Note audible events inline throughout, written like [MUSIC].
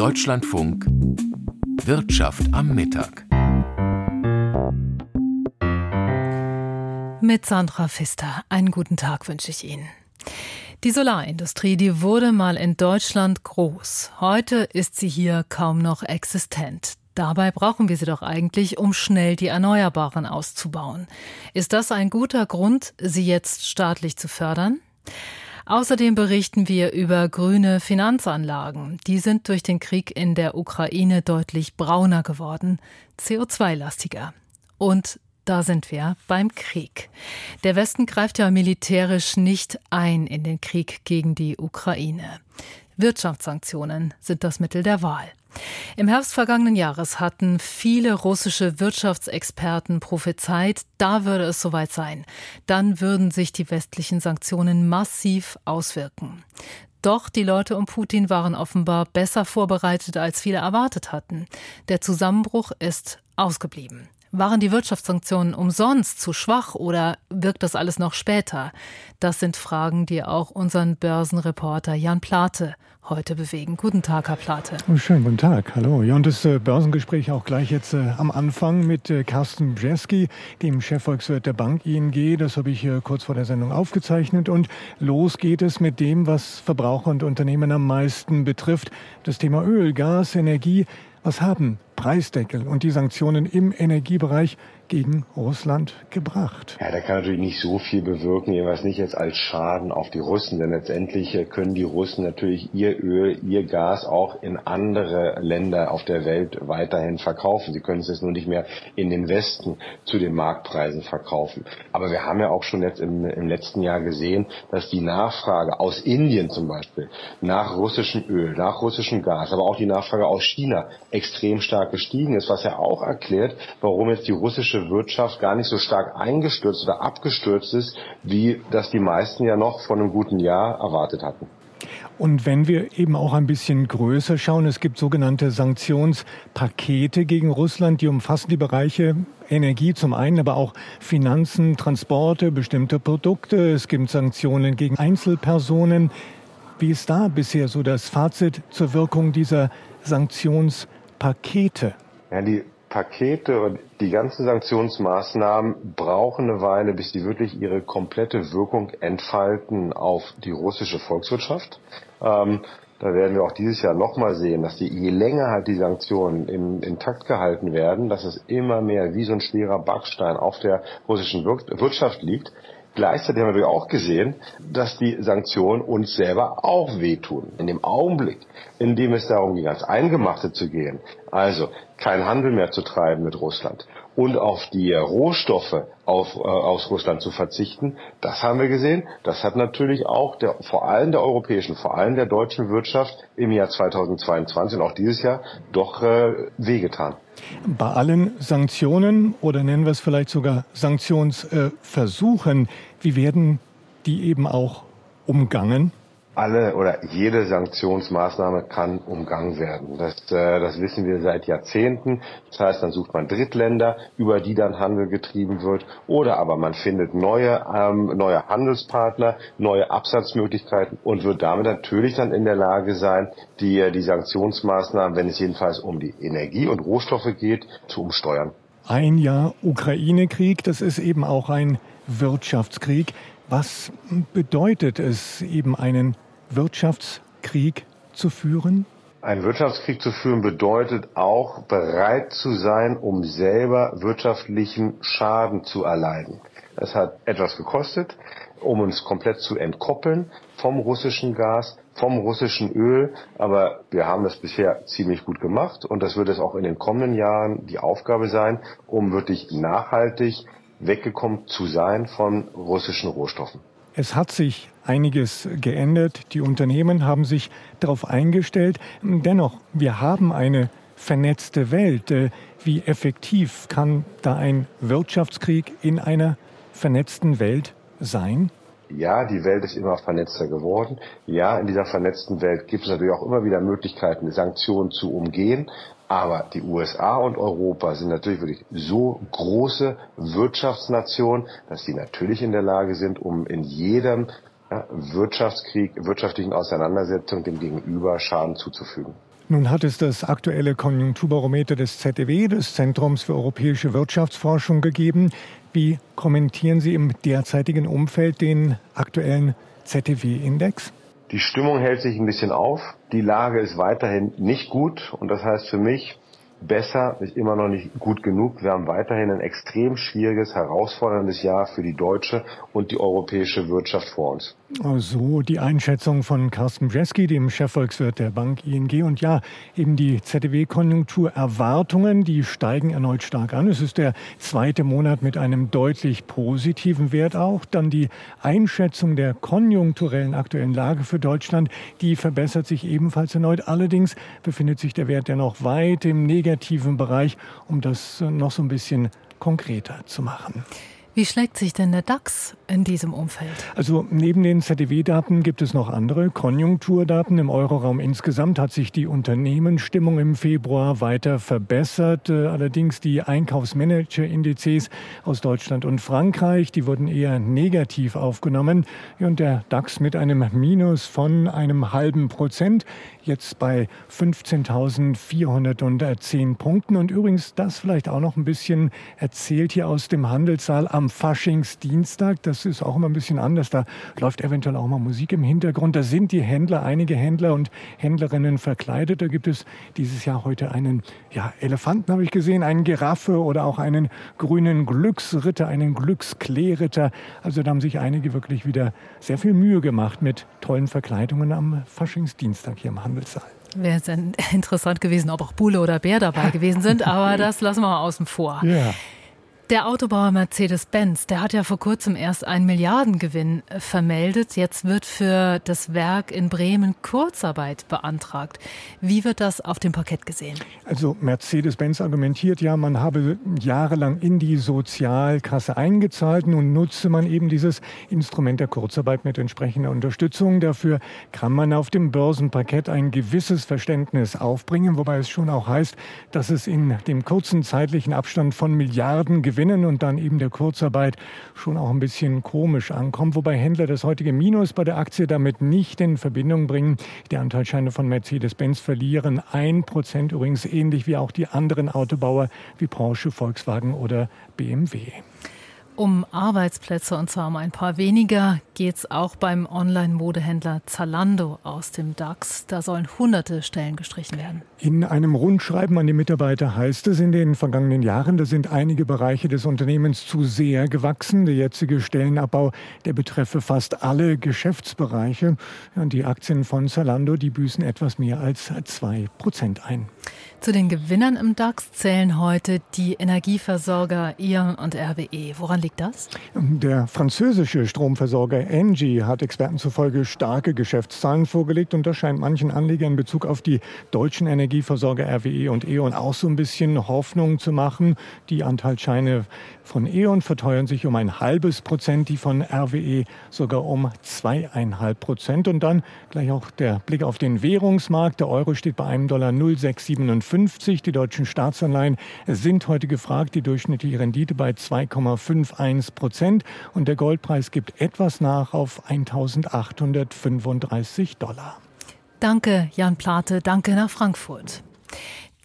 Deutschlandfunk Wirtschaft am Mittag. Mit Sandra Pfister. Einen guten Tag wünsche ich Ihnen. Die Solarindustrie, die wurde mal in Deutschland groß. Heute ist sie hier kaum noch existent. Dabei brauchen wir sie doch eigentlich, um schnell die Erneuerbaren auszubauen. Ist das ein guter Grund, sie jetzt staatlich zu fördern? Außerdem berichten wir über grüne Finanzanlagen. Die sind durch den Krieg in der Ukraine deutlich brauner geworden, CO2-lastiger. Und da sind wir beim Krieg. Der Westen greift ja militärisch nicht ein in den Krieg gegen die Ukraine. Wirtschaftssanktionen sind das Mittel der Wahl. Im Herbst vergangenen Jahres hatten viele russische Wirtschaftsexperten prophezeit, da würde es soweit sein. Dann würden sich die westlichen Sanktionen massiv auswirken. Doch die Leute um Putin waren offenbar besser vorbereitet, als viele erwartet hatten. Der Zusammenbruch ist ausgeblieben. Waren die Wirtschaftssanktionen umsonst zu schwach oder wirkt das alles noch später? Das sind Fragen, die auch unseren Börsenreporter Jan Plate heute bewegen. Guten Tag, Herr Plate. Schönen guten Tag. Hallo. Ja, und das äh, Börsengespräch auch gleich jetzt äh, am Anfang mit äh, Carsten Bjeski, dem Chefvolkswirt der Bank ING. Das habe ich kurz vor der Sendung aufgezeichnet. Und los geht es mit dem, was Verbraucher und Unternehmen am meisten betrifft. Das Thema Öl, Gas, Energie. Was haben Preisdeckel und die Sanktionen im Energiebereich gegen Russland gebracht. Ja, der kann natürlich nicht so viel bewirken, jedenfalls nicht jetzt als Schaden auf die Russen, denn letztendlich äh, können die Russen natürlich ihr Öl, ihr Gas auch in andere Länder auf der Welt weiterhin verkaufen. Sie können es jetzt nur nicht mehr in den Westen zu den Marktpreisen verkaufen. Aber wir haben ja auch schon jetzt im, im letzten Jahr gesehen, dass die Nachfrage aus Indien zum Beispiel nach russischem Öl, nach russischem Gas, aber auch die Nachfrage aus China extrem stark gestiegen ist, was ja auch erklärt, warum jetzt die russische Wirtschaft gar nicht so stark eingestürzt oder abgestürzt ist, wie das die meisten ja noch vor einem guten Jahr erwartet hatten. Und wenn wir eben auch ein bisschen größer schauen, es gibt sogenannte Sanktionspakete gegen Russland, die umfassen die Bereiche Energie zum einen, aber auch Finanzen, Transporte, bestimmte Produkte. Es gibt Sanktionen gegen Einzelpersonen. Wie ist da bisher so das Fazit zur Wirkung dieser Sanktionspakete? Ja, die Pakete und die ganzen Sanktionsmaßnahmen brauchen eine Weile, bis die wirklich ihre komplette Wirkung entfalten auf die russische Volkswirtschaft. Ähm, da werden wir auch dieses Jahr nochmal sehen, dass die, je länger halt die Sanktionen im, intakt gehalten werden, dass es immer mehr wie so ein schwerer Backstein auf der russischen Wirtschaft liegt. Gleichzeitig haben wir auch gesehen, dass die Sanktionen uns selber auch wehtun. In dem Augenblick, in dem es darum ging, ans Eingemachte zu gehen, also keinen Handel mehr zu treiben mit Russland und auf die Rohstoffe auf, äh, aus Russland zu verzichten, das haben wir gesehen. Das hat natürlich auch der, vor allem der europäischen, vor allem der deutschen Wirtschaft im Jahr 2022 und auch dieses Jahr doch äh, wehgetan. Bei allen Sanktionen oder nennen wir es vielleicht sogar Sanktionsversuchen, wie werden die eben auch umgangen? Alle oder jede Sanktionsmaßnahme kann umgangen werden. Das, äh, das wissen wir seit Jahrzehnten. Das heißt, dann sucht man Drittländer, über die dann Handel getrieben wird, oder aber man findet neue, ähm, neue Handelspartner, neue Absatzmöglichkeiten und wird damit natürlich dann in der Lage sein, die, äh, die Sanktionsmaßnahmen, wenn es jedenfalls um die Energie und Rohstoffe geht, zu umsteuern. Ein Jahr Ukraine-Krieg, das ist eben auch ein Wirtschaftskrieg. Was bedeutet es, eben einen Wirtschaftskrieg zu führen? Ein Wirtschaftskrieg zu führen bedeutet auch bereit zu sein, um selber wirtschaftlichen Schaden zu erleiden. Es hat etwas gekostet, um uns komplett zu entkoppeln vom russischen Gas, vom russischen Öl. Aber wir haben das bisher ziemlich gut gemacht und das wird es auch in den kommenden Jahren die Aufgabe sein, um wirklich nachhaltig weggekommen zu sein von russischen Rohstoffen. Es hat sich einiges geändert. Die Unternehmen haben sich darauf eingestellt. Dennoch, wir haben eine vernetzte Welt. Äh, wie effektiv kann da ein Wirtschaftskrieg in einer vernetzten Welt sein? Ja, die Welt ist immer vernetzter geworden. Ja, in dieser vernetzten Welt gibt es natürlich auch immer wieder Möglichkeiten, Sanktionen zu umgehen. Aber die USA und Europa sind natürlich wirklich so große Wirtschaftsnationen, dass sie natürlich in der Lage sind, um in jedem Wirtschaftskrieg, wirtschaftlichen Auseinandersetzung dem Gegenüber Schaden zuzufügen. Nun hat es das aktuelle Konjunkturbarometer des ZDW, des Zentrums für europäische Wirtschaftsforschung, gegeben. Wie kommentieren Sie im derzeitigen Umfeld den aktuellen ZDW-Index? Die Stimmung hält sich ein bisschen auf. Die Lage ist weiterhin nicht gut und das heißt für mich, besser ist immer noch nicht gut genug. Wir haben weiterhin ein extrem schwieriges, herausforderndes Jahr für die deutsche und die europäische Wirtschaft vor uns. So die Einschätzung von Carsten Brzeski, dem Chefvolkswirt der Bank ING. Und ja, eben die ZDW-Konjunkturerwartungen, die steigen erneut stark an. Es ist der zweite Monat mit einem deutlich positiven Wert auch. Dann die Einschätzung der konjunkturellen aktuellen Lage für Deutschland, die verbessert sich ebenfalls erneut. Allerdings befindet sich der Wert dennoch weit im negativen Bereich, um das noch so ein bisschen konkreter zu machen. Wie schlägt sich denn der DAX in diesem Umfeld? Also neben den ZDW-Daten gibt es noch andere Konjunkturdaten. Im Euroraum insgesamt hat sich die Unternehmensstimmung im Februar weiter verbessert. Äh, allerdings die Einkaufsmanager-Indizes aus Deutschland und Frankreich, die wurden eher negativ aufgenommen. Und der DAX mit einem Minus von einem halben Prozent, jetzt bei 15.410 Punkten. Und übrigens, das vielleicht auch noch ein bisschen erzählt hier aus dem Handelssaal am Faschingsdienstag. Das ist auch immer ein bisschen anders. Da läuft eventuell auch mal Musik im Hintergrund. Da sind die Händler, einige Händler und Händlerinnen verkleidet. Da gibt es dieses Jahr heute einen ja, Elefanten, habe ich gesehen, einen Giraffe oder auch einen grünen Glücksritter, einen Glückskleeritter. Also da haben sich einige wirklich wieder sehr viel Mühe gemacht mit tollen Verkleidungen am Faschingsdienstag hier im Handelssaal. Wäre es [LAUGHS] interessant gewesen, ob auch Bulle oder Bär dabei gewesen sind, aber [LAUGHS] das lassen wir mal außen vor. Ja. Der Autobauer Mercedes-Benz, der hat ja vor kurzem erst einen Milliardengewinn äh, vermeldet. Jetzt wird für das Werk in Bremen Kurzarbeit beantragt. Wie wird das auf dem Parkett gesehen? Also Mercedes-Benz argumentiert ja, man habe jahrelang in die Sozialkasse eingezahlt. Nun nutze man eben dieses Instrument der Kurzarbeit mit entsprechender Unterstützung. Dafür kann man auf dem Börsenparkett ein gewisses Verständnis aufbringen, wobei es schon auch heißt, dass es in dem kurzen zeitlichen Abstand von Milliarden Gewinn gewinnen und dann eben der Kurzarbeit schon auch ein bisschen komisch ankommt. Wobei Händler das heutige Minus bei der Aktie damit nicht in Verbindung bringen. Die Anteilsscheine von Mercedes-Benz verlieren ein Prozent übrigens ähnlich wie auch die anderen Autobauer wie Porsche, Volkswagen oder BMW. Um Arbeitsplätze und zwar um ein paar weniger geht es auch beim Online-Modehändler Zalando aus dem DAX. Da sollen hunderte Stellen gestrichen werden. In einem Rundschreiben an die Mitarbeiter heißt es, in den vergangenen Jahren, da sind einige Bereiche des Unternehmens zu sehr gewachsen. Der jetzige Stellenabbau, der betreffe fast alle Geschäftsbereiche. Und die Aktien von Zalando, die büßen etwas mehr als zwei Prozent ein. Zu den Gewinnern im DAX zählen heute die Energieversorger E.ON und RWE. Woran liegt das? Der französische Stromversorger Engie hat Experten zufolge starke Geschäftszahlen vorgelegt und das scheint manchen Anlegern in Bezug auf die deutschen Energieversorger RWE und E.ON auch so ein bisschen Hoffnung zu machen. Die Anteilsscheine von E.ON verteuern sich um ein halbes Prozent, die von RWE sogar um zweieinhalb Prozent. Und dann gleich auch der Blick auf den Währungsmarkt. Der Euro steht bei einem Dollar 0,657 50. Die deutschen Staatsanleihen sind heute gefragt. Die durchschnittliche Rendite bei 2,51 Prozent. Und der Goldpreis gibt etwas nach auf 1835 Dollar. Danke, Jan Plate. Danke nach Frankfurt.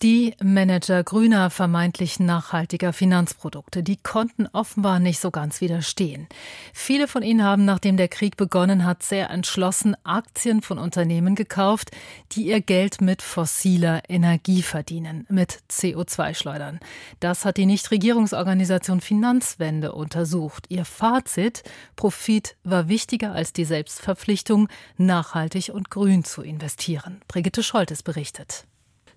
Die Manager grüner, vermeintlich nachhaltiger Finanzprodukte, die konnten offenbar nicht so ganz widerstehen. Viele von ihnen haben, nachdem der Krieg begonnen hat, sehr entschlossen Aktien von Unternehmen gekauft, die ihr Geld mit fossiler Energie verdienen, mit CO2-Schleudern. Das hat die Nichtregierungsorganisation Finanzwende untersucht. Ihr Fazit, Profit war wichtiger als die Selbstverpflichtung, nachhaltig und grün zu investieren. Brigitte Scholtes berichtet.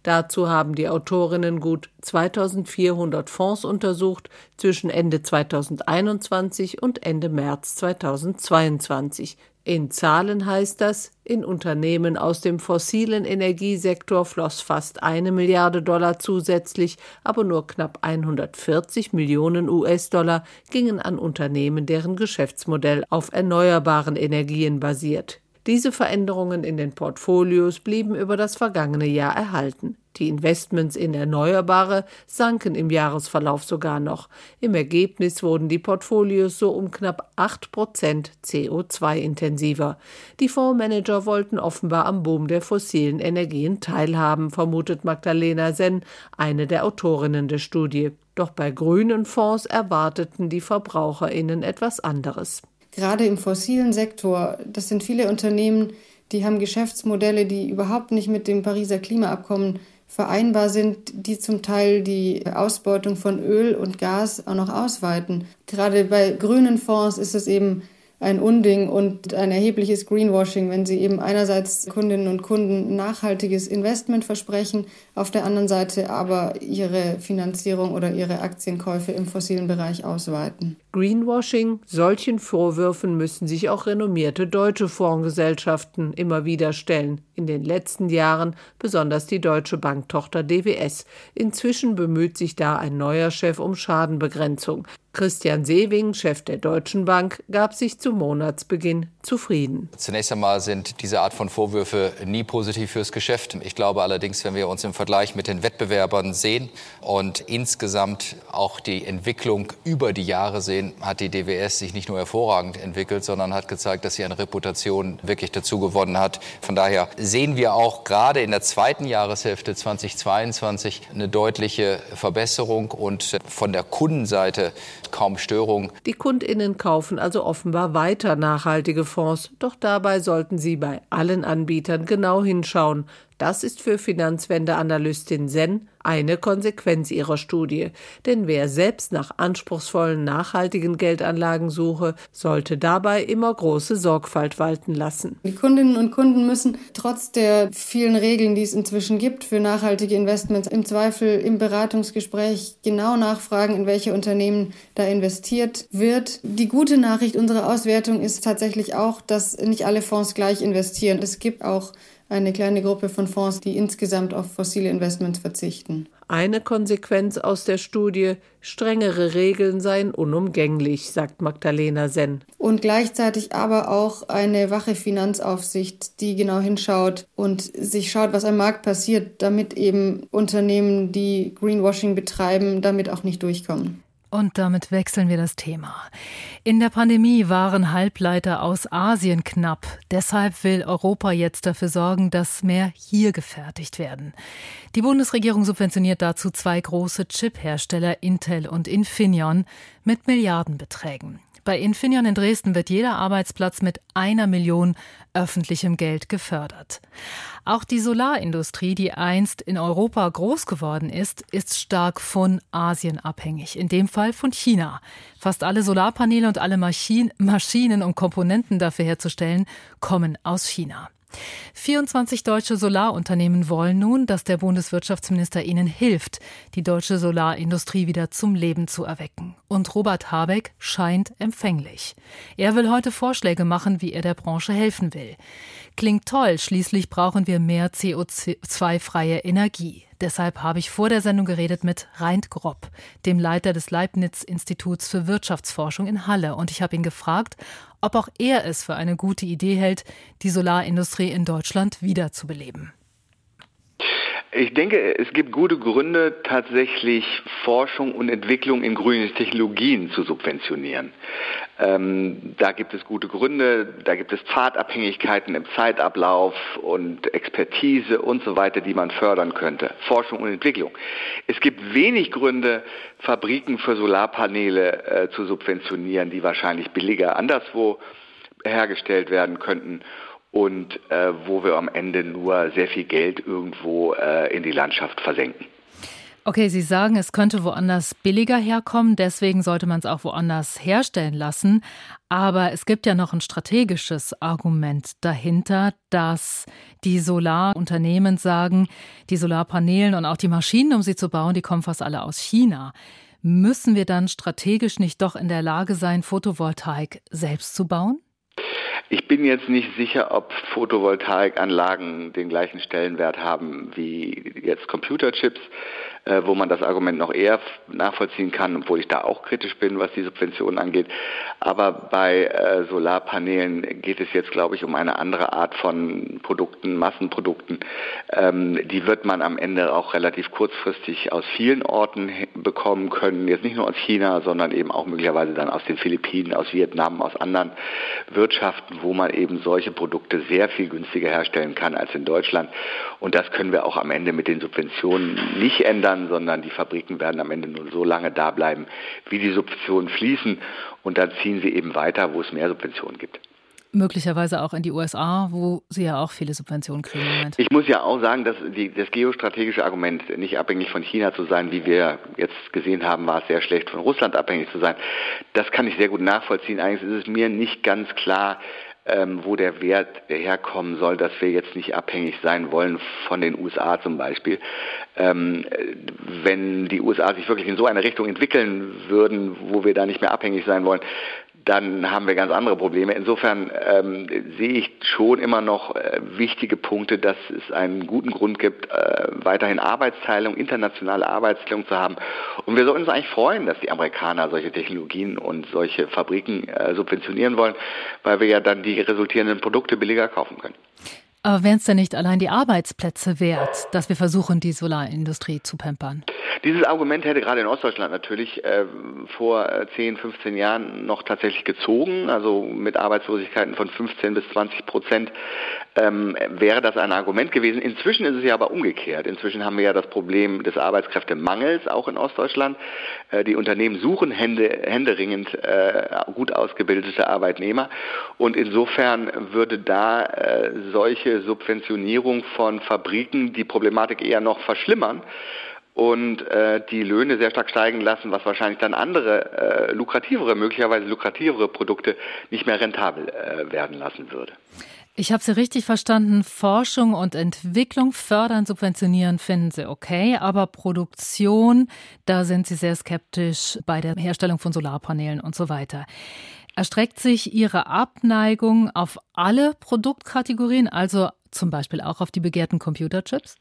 Dazu haben die Autorinnen gut 2400 Fonds untersucht zwischen Ende 2021 und Ende März 2022. In Zahlen heißt das, in Unternehmen aus dem fossilen Energiesektor floss fast eine Milliarde Dollar zusätzlich, aber nur knapp 140 Millionen US-Dollar gingen an Unternehmen, deren Geschäftsmodell auf erneuerbaren Energien basiert. Diese Veränderungen in den Portfolios blieben über das vergangene Jahr erhalten. Die Investments in Erneuerbare sanken im Jahresverlauf sogar noch. Im Ergebnis wurden die Portfolios so um knapp 8 Prozent CO2-intensiver. Die Fondsmanager wollten offenbar am Boom der fossilen Energien teilhaben, vermutet Magdalena Senn, eine der Autorinnen der Studie. Doch bei grünen Fonds erwarteten die VerbraucherInnen etwas anderes. Gerade im fossilen Sektor, das sind viele Unternehmen, die haben Geschäftsmodelle, die überhaupt nicht mit dem Pariser Klimaabkommen vereinbar sind, die zum Teil die Ausbeutung von Öl und Gas auch noch ausweiten. Gerade bei grünen Fonds ist es eben ein Unding und ein erhebliches Greenwashing, wenn sie eben einerseits Kundinnen und Kunden nachhaltiges Investment versprechen, auf der anderen Seite aber ihre Finanzierung oder ihre Aktienkäufe im fossilen Bereich ausweiten. Greenwashing, solchen Vorwürfen müssen sich auch renommierte deutsche Fondsgesellschaften immer wieder stellen. In den letzten Jahren besonders die deutsche Banktochter DWS. Inzwischen bemüht sich da ein neuer Chef um Schadenbegrenzung. Christian Sewing, Chef der Deutschen Bank, gab sich zu Monatsbeginn zufrieden. Zunächst einmal sind diese Art von Vorwürfe nie positiv fürs Geschäft. Ich glaube allerdings, wenn wir uns im Vergleich mit den Wettbewerbern sehen und insgesamt auch die Entwicklung über die Jahre sehen, hat die DWS sich nicht nur hervorragend entwickelt, sondern hat gezeigt, dass sie an Reputation wirklich dazu gewonnen hat. Von daher sehen wir auch gerade in der zweiten Jahreshälfte 2022 eine deutliche Verbesserung und von der Kundenseite kaum Störung. Die Kundinnen kaufen also offenbar weiter nachhaltige Fonds, doch dabei sollten sie bei allen Anbietern genau hinschauen. Das ist für Finanzwende-Analystin Sen eine Konsequenz ihrer Studie. Denn wer selbst nach anspruchsvollen, nachhaltigen Geldanlagen suche, sollte dabei immer große Sorgfalt walten lassen. Die Kundinnen und Kunden müssen trotz der vielen Regeln, die es inzwischen gibt für nachhaltige Investments, im Zweifel im Beratungsgespräch genau nachfragen, in welche Unternehmen da investiert wird. Die gute Nachricht unserer Auswertung ist tatsächlich auch, dass nicht alle Fonds gleich investieren. Es gibt auch eine kleine Gruppe von Fonds, die insgesamt auf fossile Investments verzichten. Eine Konsequenz aus der Studie, strengere Regeln seien unumgänglich, sagt Magdalena Senn. Und gleichzeitig aber auch eine wache Finanzaufsicht, die genau hinschaut und sich schaut, was am Markt passiert, damit eben Unternehmen, die Greenwashing betreiben, damit auch nicht durchkommen. Und damit wechseln wir das Thema. In der Pandemie waren Halbleiter aus Asien knapp. Deshalb will Europa jetzt dafür sorgen, dass mehr hier gefertigt werden. Die Bundesregierung subventioniert dazu zwei große Chip-Hersteller Intel und Infineon mit Milliardenbeträgen. Bei Infineon in Dresden wird jeder Arbeitsplatz mit einer Million öffentlichem Geld gefördert. Auch die Solarindustrie, die einst in Europa groß geworden ist, ist stark von Asien abhängig, in dem Fall von China. Fast alle Solarpaneele und alle Maschinen und Komponenten dafür herzustellen, kommen aus China. 24 deutsche Solarunternehmen wollen nun, dass der Bundeswirtschaftsminister ihnen hilft, die deutsche Solarindustrie wieder zum Leben zu erwecken. Und Robert Habeck scheint empfänglich. Er will heute Vorschläge machen, wie er der Branche helfen will. Klingt toll, schließlich brauchen wir mehr CO2-freie Energie. Deshalb habe ich vor der Sendung geredet mit Reint Gropp, dem Leiter des Leibniz-Instituts für Wirtschaftsforschung in Halle. Und ich habe ihn gefragt, ob auch er es für eine gute Idee hält, die Solarindustrie in Deutschland wiederzubeleben. Ich denke, es gibt gute Gründe, tatsächlich Forschung und Entwicklung in grünen Technologien zu subventionieren. Ähm, da gibt es gute Gründe, da gibt es Pfadabhängigkeiten im Zeitablauf und Expertise und so weiter, die man fördern könnte. Forschung und Entwicklung. Es gibt wenig Gründe, Fabriken für Solarpaneele äh, zu subventionieren, die wahrscheinlich billiger anderswo hergestellt werden könnten und äh, wo wir am Ende nur sehr viel Geld irgendwo äh, in die Landschaft versenken. Okay, Sie sagen, es könnte woanders billiger herkommen, deswegen sollte man es auch woanders herstellen lassen. Aber es gibt ja noch ein strategisches Argument dahinter, dass die Solarunternehmen sagen, die Solarpanelen und auch die Maschinen, um sie zu bauen, die kommen fast alle aus China. Müssen wir dann strategisch nicht doch in der Lage sein, Photovoltaik selbst zu bauen? Ich bin jetzt nicht sicher, ob Photovoltaikanlagen den gleichen Stellenwert haben wie jetzt Computerchips. Äh, wo man das Argument noch eher nachvollziehen kann, obwohl ich da auch kritisch bin, was die Subventionen angeht. Aber bei äh, Solarpanelen geht es jetzt, glaube ich, um eine andere Art von Produkten, Massenprodukten. Ähm, die wird man am Ende auch relativ kurzfristig aus vielen Orten bekommen können. Jetzt nicht nur aus China, sondern eben auch möglicherweise dann aus den Philippinen, aus Vietnam, aus anderen Wirtschaften, wo man eben solche Produkte sehr viel günstiger herstellen kann als in Deutschland. Und das können wir auch am Ende mit den Subventionen nicht ändern, sondern die Fabriken werden am Ende nur so lange da bleiben, wie die Subventionen fließen. Und dann ziehen sie eben weiter, wo es mehr Subventionen gibt möglicherweise auch in die USA, wo Sie ja auch viele Subventionen kriegen. Ich muss ja auch sagen, dass die, das geostrategische Argument, nicht abhängig von China zu sein, wie wir jetzt gesehen haben, war es sehr schlecht, von Russland abhängig zu sein, das kann ich sehr gut nachvollziehen. Eigentlich ist es mir nicht ganz klar, ähm, wo der Wert herkommen soll, dass wir jetzt nicht abhängig sein wollen von den USA zum Beispiel. Ähm, wenn die USA sich wirklich in so eine Richtung entwickeln würden, wo wir da nicht mehr abhängig sein wollen, dann haben wir ganz andere Probleme. Insofern ähm, sehe ich schon immer noch äh, wichtige Punkte, dass es einen guten Grund gibt, äh, weiterhin Arbeitsteilung, internationale Arbeitsteilung zu haben. Und wir sollten uns eigentlich freuen, dass die Amerikaner solche Technologien und solche Fabriken äh, subventionieren wollen, weil wir ja dann die resultierenden Produkte billiger kaufen können. Aber wären es denn nicht allein die Arbeitsplätze wert, dass wir versuchen, die Solarindustrie zu pampern? Dieses Argument hätte gerade in Ostdeutschland natürlich äh, vor 10, äh, 15 Jahren noch tatsächlich gezogen, also mit Arbeitslosigkeiten von 15 bis 20 Prozent ähm, wäre das ein Argument gewesen. Inzwischen ist es ja aber umgekehrt. Inzwischen haben wir ja das Problem des Arbeitskräftemangels auch in Ostdeutschland. Äh, die Unternehmen suchen hände, händeringend äh, gut ausgebildete Arbeitnehmer und insofern würde da äh, solche Subventionierung von Fabriken die Problematik eher noch verschlimmern und äh, die Löhne sehr stark steigen lassen, was wahrscheinlich dann andere äh, lukrativere, möglicherweise lukrativere Produkte nicht mehr rentabel äh, werden lassen würde. Ich habe Sie richtig verstanden. Forschung und Entwicklung fördern, subventionieren finden Sie okay, aber Produktion, da sind Sie sehr skeptisch bei der Herstellung von Solarpanelen und so weiter. Erstreckt sich Ihre Abneigung auf alle Produktkategorien, also zum Beispiel auch auf die begehrten Computerchips?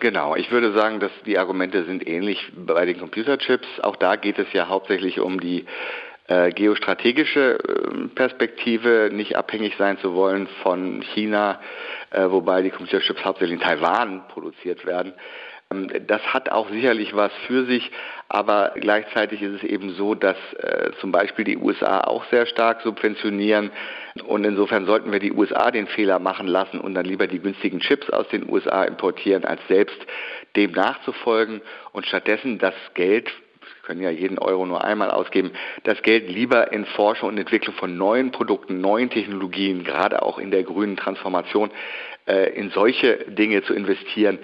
Genau, ich würde sagen, dass die Argumente sind ähnlich bei den Computerchips. Auch da geht es ja hauptsächlich um die äh, geostrategische äh, Perspektive, nicht abhängig sein zu wollen von China, äh, wobei die Computerchips hauptsächlich in Taiwan produziert werden. Ähm, das hat auch sicherlich was für sich, aber gleichzeitig ist es eben so, dass äh, zum Beispiel die USA auch sehr stark subventionieren. Und insofern sollten wir die USA den Fehler machen lassen und dann lieber die günstigen Chips aus den USA importieren, als selbst dem nachzufolgen. Und stattdessen das Geld können ja jeden Euro nur einmal ausgeben, das Geld lieber in Forschung und Entwicklung von neuen Produkten, neuen Technologien, gerade auch in der grünen Transformation, äh, in solche Dinge zu investieren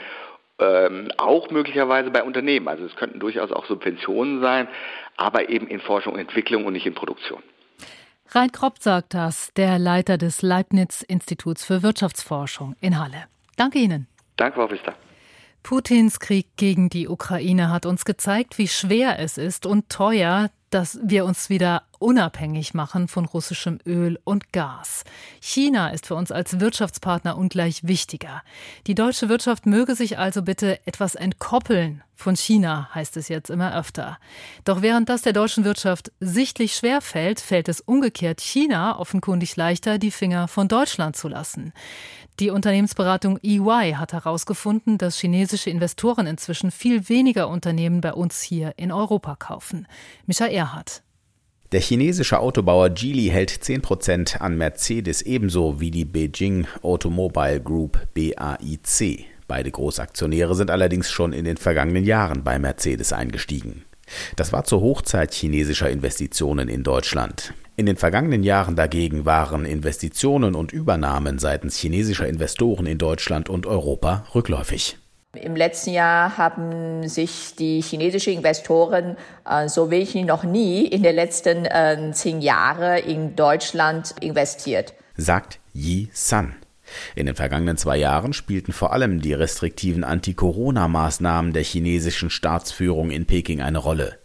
ähm, auch möglicherweise bei Unternehmen. Also es könnten durchaus auch Subventionen sein, aber eben in Forschung und Entwicklung und nicht in Produktion. Rein Kropp sagt das, der Leiter des Leibniz-Instituts für Wirtschaftsforschung in Halle. Danke Ihnen. Danke, Frau Pfister. Putins Krieg gegen die Ukraine hat uns gezeigt, wie schwer es ist und teuer, dass wir uns wieder unabhängig machen von russischem Öl und Gas. China ist für uns als Wirtschaftspartner ungleich wichtiger. Die deutsche Wirtschaft möge sich also bitte etwas entkoppeln von China, heißt es jetzt immer öfter. Doch während das der deutschen Wirtschaft sichtlich schwer fällt, fällt es umgekehrt China offenkundig leichter, die Finger von Deutschland zu lassen. Die Unternehmensberatung EY hat herausgefunden, dass chinesische Investoren inzwischen viel weniger Unternehmen bei uns hier in Europa kaufen. Michael Erhardt. Der chinesische Autobauer Geely hält 10% an Mercedes ebenso wie die Beijing Automobile Group BAIC. Beide Großaktionäre sind allerdings schon in den vergangenen Jahren bei Mercedes eingestiegen. Das war zur Hochzeit chinesischer Investitionen in Deutschland. In den vergangenen Jahren dagegen waren Investitionen und Übernahmen seitens chinesischer Investoren in Deutschland und Europa rückläufig. Im letzten Jahr haben sich die chinesischen Investoren äh, so wenig noch nie in den letzten äh, zehn Jahren in Deutschland investiert. Sagt Yi San. In den vergangenen zwei Jahren spielten vor allem die restriktiven Anti-Corona-Maßnahmen der chinesischen Staatsführung in Peking eine Rolle.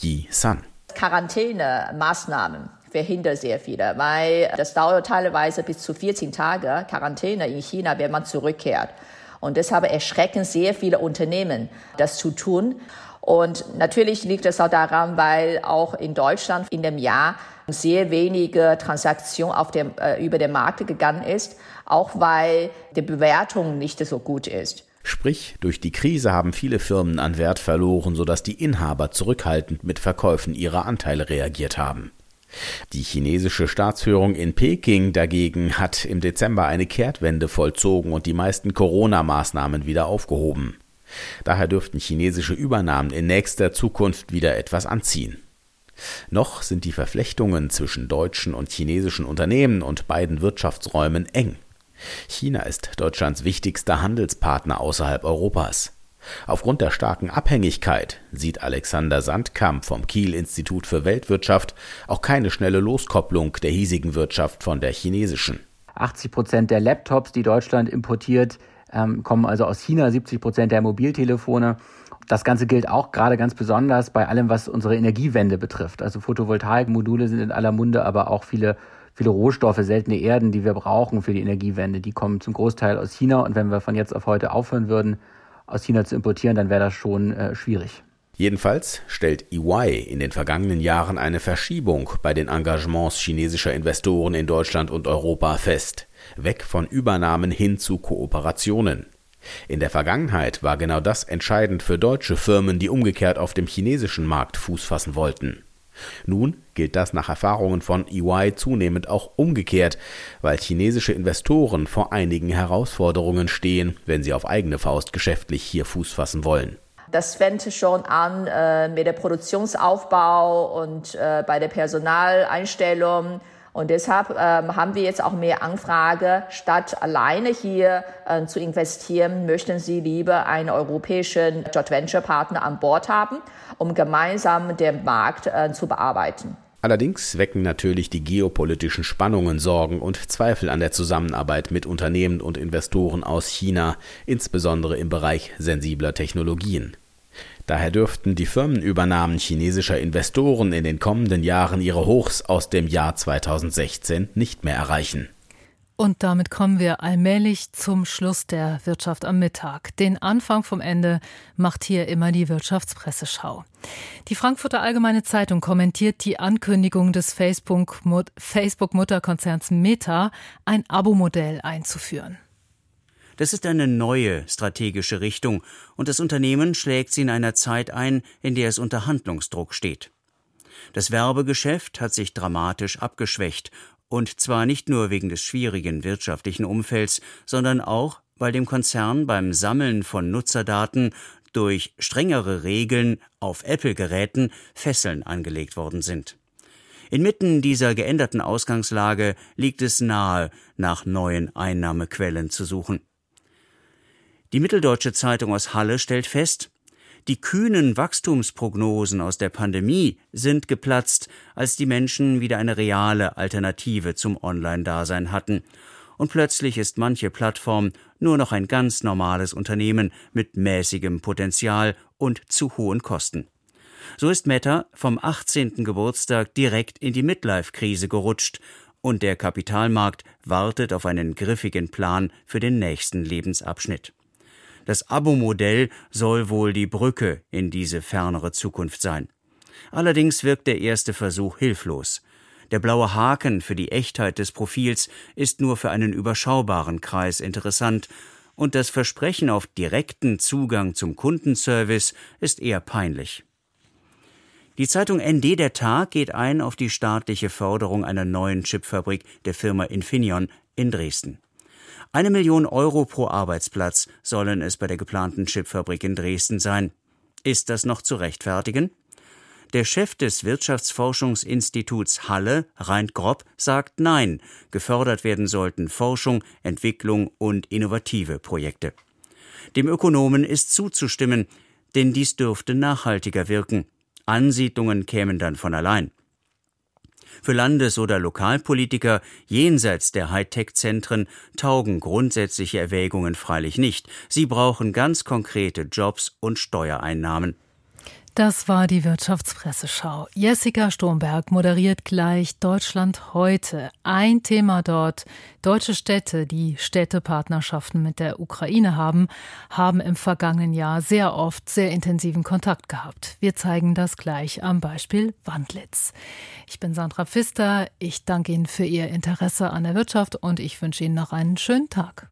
Yi San. Quarantänemaßnahmen verhindern sehr viele, weil das dauert teilweise bis zu 14 Tage Quarantäne in China, wenn man zurückkehrt. Und deshalb erschrecken sehr viele Unternehmen, das zu tun. Und natürlich liegt es auch daran, weil auch in Deutschland in dem Jahr sehr wenige Transaktionen auf dem, äh, über den Markt gegangen ist, auch weil die Bewertung nicht so gut ist. Sprich, durch die Krise haben viele Firmen an Wert verloren, sodass die Inhaber zurückhaltend mit Verkäufen ihrer Anteile reagiert haben. Die chinesische Staatsführung in Peking dagegen hat im Dezember eine Kehrtwende vollzogen und die meisten Corona-Maßnahmen wieder aufgehoben. Daher dürften chinesische Übernahmen in nächster Zukunft wieder etwas anziehen. Noch sind die Verflechtungen zwischen deutschen und chinesischen Unternehmen und beiden Wirtschaftsräumen eng. China ist Deutschlands wichtigster Handelspartner außerhalb Europas. Aufgrund der starken Abhängigkeit sieht Alexander Sandkamp vom Kiel Institut für Weltwirtschaft auch keine schnelle Loskopplung der hiesigen Wirtschaft von der chinesischen. 80 Prozent der Laptops, die Deutschland importiert, ähm, kommen also aus China, 70 Prozent der Mobiltelefone. Das Ganze gilt auch gerade ganz besonders bei allem, was unsere Energiewende betrifft. Also Photovoltaikmodule sind in aller Munde, aber auch viele, viele Rohstoffe, seltene Erden, die wir brauchen für die Energiewende, die kommen zum Großteil aus China. Und wenn wir von jetzt auf heute aufhören würden, aus China zu importieren, dann wäre das schon äh, schwierig. Jedenfalls stellt EY in den vergangenen Jahren eine Verschiebung bei den Engagements chinesischer Investoren in Deutschland und Europa fest, weg von Übernahmen hin zu Kooperationen. In der Vergangenheit war genau das entscheidend für deutsche Firmen, die umgekehrt auf dem chinesischen Markt Fuß fassen wollten. Nun gilt das nach Erfahrungen von EY zunehmend auch umgekehrt, weil chinesische Investoren vor einigen Herausforderungen stehen, wenn sie auf eigene Faust geschäftlich hier Fuß fassen wollen. Das fängt schon an äh, mit der Produktionsaufbau und äh, bei der Personaleinstellung und deshalb ähm, haben wir jetzt auch mehr Anfrage. Statt alleine hier äh, zu investieren, möchten Sie lieber einen europäischen Joint Venture Partner an Bord haben, um gemeinsam den Markt äh, zu bearbeiten. Allerdings wecken natürlich die geopolitischen Spannungen Sorgen und Zweifel an der Zusammenarbeit mit Unternehmen und Investoren aus China, insbesondere im Bereich sensibler Technologien. Daher dürften die Firmenübernahmen chinesischer Investoren in den kommenden Jahren ihre Hochs aus dem Jahr 2016 nicht mehr erreichen. Und damit kommen wir allmählich zum Schluss der Wirtschaft am Mittag. Den Anfang vom Ende macht hier immer die Wirtschaftspresseschau. Die Frankfurter Allgemeine Zeitung kommentiert die Ankündigung des Facebook-Mutterkonzerns Meta, ein Abo-Modell einzuführen. Das ist eine neue strategische Richtung und das Unternehmen schlägt sie in einer Zeit ein, in der es unter Handlungsdruck steht. Das Werbegeschäft hat sich dramatisch abgeschwächt und zwar nicht nur wegen des schwierigen wirtschaftlichen Umfelds, sondern auch, weil dem Konzern beim Sammeln von Nutzerdaten durch strengere Regeln auf Apple-Geräten Fesseln angelegt worden sind. Inmitten dieser geänderten Ausgangslage liegt es nahe, nach neuen Einnahmequellen zu suchen. Die Mitteldeutsche Zeitung aus Halle stellt fest, die kühnen Wachstumsprognosen aus der Pandemie sind geplatzt, als die Menschen wieder eine reale Alternative zum Online-Dasein hatten. Und plötzlich ist manche Plattform nur noch ein ganz normales Unternehmen mit mäßigem Potenzial und zu hohen Kosten. So ist Meta vom 18. Geburtstag direkt in die Midlife-Krise gerutscht und der Kapitalmarkt wartet auf einen griffigen Plan für den nächsten Lebensabschnitt. Das Abo-Modell soll wohl die Brücke in diese fernere Zukunft sein. Allerdings wirkt der erste Versuch hilflos. Der blaue Haken für die Echtheit des Profils ist nur für einen überschaubaren Kreis interessant und das Versprechen auf direkten Zugang zum Kundenservice ist eher peinlich. Die Zeitung ND der Tag geht ein auf die staatliche Förderung einer neuen Chipfabrik der Firma Infineon in Dresden. Eine Million Euro pro Arbeitsplatz sollen es bei der geplanten Chipfabrik in Dresden sein. Ist das noch zu rechtfertigen? Der Chef des Wirtschaftsforschungsinstituts Halle, Reint Grob, sagt Nein, gefördert werden sollten Forschung, Entwicklung und innovative Projekte. Dem Ökonomen ist zuzustimmen, denn dies dürfte nachhaltiger wirken. Ansiedlungen kämen dann von allein. Für Landes- oder Lokalpolitiker jenseits der Hightech-Zentren taugen grundsätzliche Erwägungen freilich nicht. Sie brauchen ganz konkrete Jobs und Steuereinnahmen. Das war die Wirtschaftspresseschau. Jessica Sturmberg moderiert gleich Deutschland heute. Ein Thema dort. Deutsche Städte, die Städtepartnerschaften mit der Ukraine haben, haben im vergangenen Jahr sehr oft sehr intensiven Kontakt gehabt. Wir zeigen das gleich am Beispiel Wandlitz. Ich bin Sandra Pfister. Ich danke Ihnen für Ihr Interesse an der Wirtschaft und ich wünsche Ihnen noch einen schönen Tag.